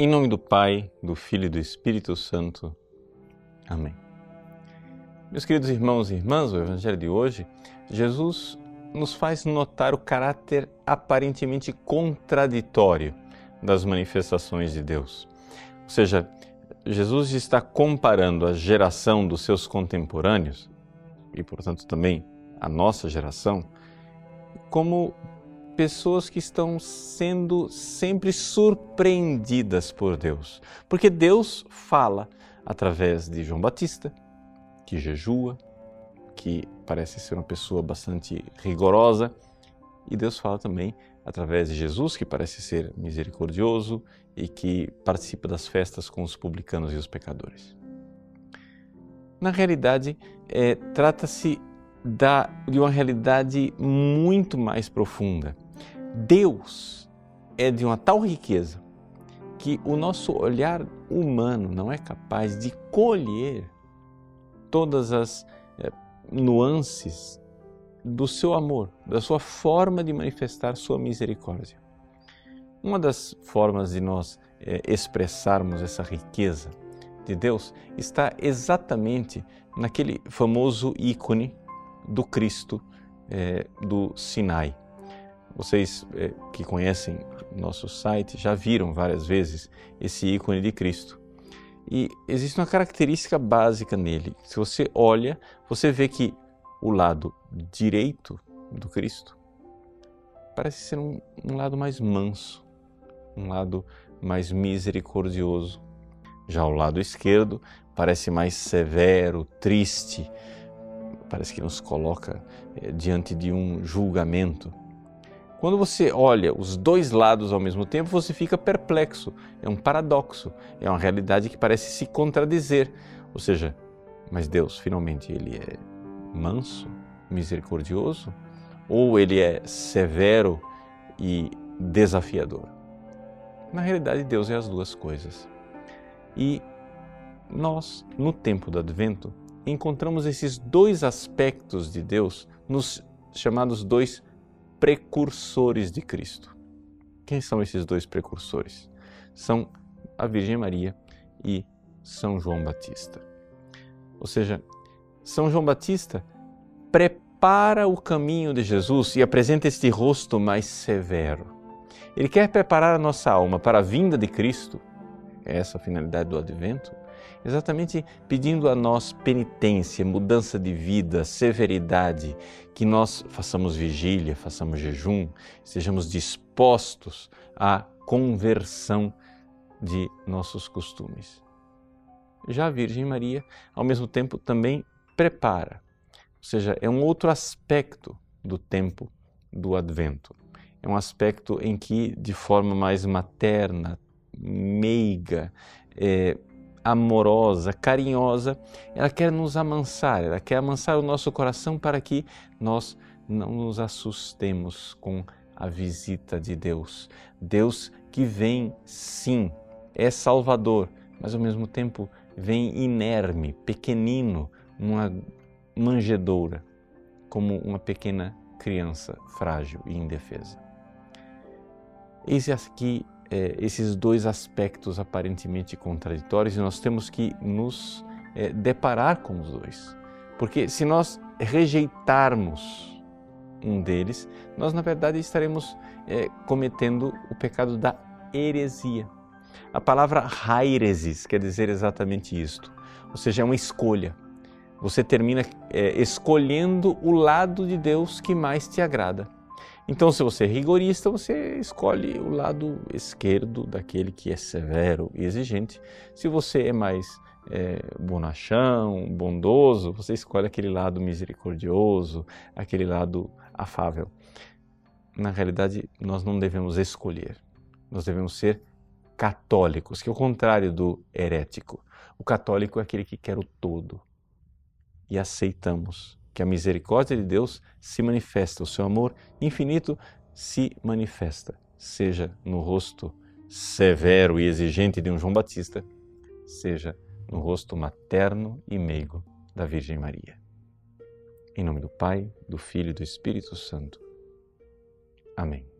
Em nome do Pai, do Filho e do Espírito Santo. Amém. Meus queridos irmãos e irmãs, o Evangelho de hoje, Jesus nos faz notar o caráter aparentemente contraditório das manifestações de Deus. Ou seja, Jesus está comparando a geração dos seus contemporâneos, e portanto também a nossa geração, como pessoas que estão sendo sempre surpreendidas por Deus. Porque Deus fala através de João Batista, que jejua, que parece ser uma pessoa bastante rigorosa, e Deus fala também através de Jesus, que parece ser misericordioso e que participa das festas com os publicanos e os pecadores. Na realidade, é, trata-se de uma realidade muito mais profunda Deus é de uma tal riqueza que o nosso olhar humano não é capaz de colher todas as é, nuances do seu amor, da sua forma de manifestar sua misericórdia. Uma das formas de nós é, expressarmos essa riqueza de Deus está exatamente naquele famoso ícone do Cristo é, do Sinai vocês é, que conhecem nosso site já viram várias vezes esse ícone de Cristo. E existe uma característica básica nele. Se você olha, você vê que o lado direito do Cristo parece ser um, um lado mais manso, um lado mais misericordioso. Já o lado esquerdo parece mais severo, triste, parece que nos coloca é, diante de um julgamento. Quando você olha os dois lados ao mesmo tempo, você fica perplexo. É um paradoxo, é uma realidade que parece se contradizer. Ou seja, mas Deus finalmente ele é manso, misericordioso, ou ele é severo e desafiador? Na realidade, Deus é as duas coisas. E nós, no tempo do advento, encontramos esses dois aspectos de Deus nos chamados dois precursores de Cristo. Quem são esses dois precursores? São a Virgem Maria e São João Batista. Ou seja, São João Batista prepara o caminho de Jesus e apresenta este rosto mais severo. Ele quer preparar a nossa alma para a vinda de Cristo, essa a finalidade do advento, exatamente pedindo a nós penitência, mudança de vida, severidade, que nós façamos vigília, façamos jejum, estejamos dispostos à conversão de nossos costumes. Já a Virgem Maria, ao mesmo tempo, também prepara, ou seja, é um outro aspecto do tempo do Advento. É um aspecto em que, de forma mais materna, meiga, é, amorosa, carinhosa, ela quer nos amansar, ela quer amansar o nosso coração para que nós não nos assustemos com a visita de Deus. Deus que vem, sim, é Salvador, mas ao mesmo tempo vem inerme, pequenino, uma manjedoura, como uma pequena criança frágil e indefesa. Eis aqui é, esses dois aspectos aparentemente contraditórios e nós temos que nos é, deparar com os dois. Porque se nós rejeitarmos um deles, nós na verdade estaremos é, cometendo o pecado da heresia. A palavra hairesis quer dizer exatamente isto, ou seja, é uma escolha. Você termina é, escolhendo o lado de Deus que mais te agrada. Então, se você é rigorista, você escolhe o lado esquerdo daquele que é severo e exigente. Se você é mais é, bonachão, bondoso, você escolhe aquele lado misericordioso, aquele lado afável. Na realidade, nós não devemos escolher, nós devemos ser católicos, que é o contrário do herético. O católico é aquele que quer o todo e aceitamos que a misericórdia de Deus se manifesta, o seu amor infinito se manifesta, seja no rosto severo e exigente de um João Batista, seja no rosto materno e meigo da Virgem Maria. Em nome do Pai, do Filho e do Espírito Santo. Amém.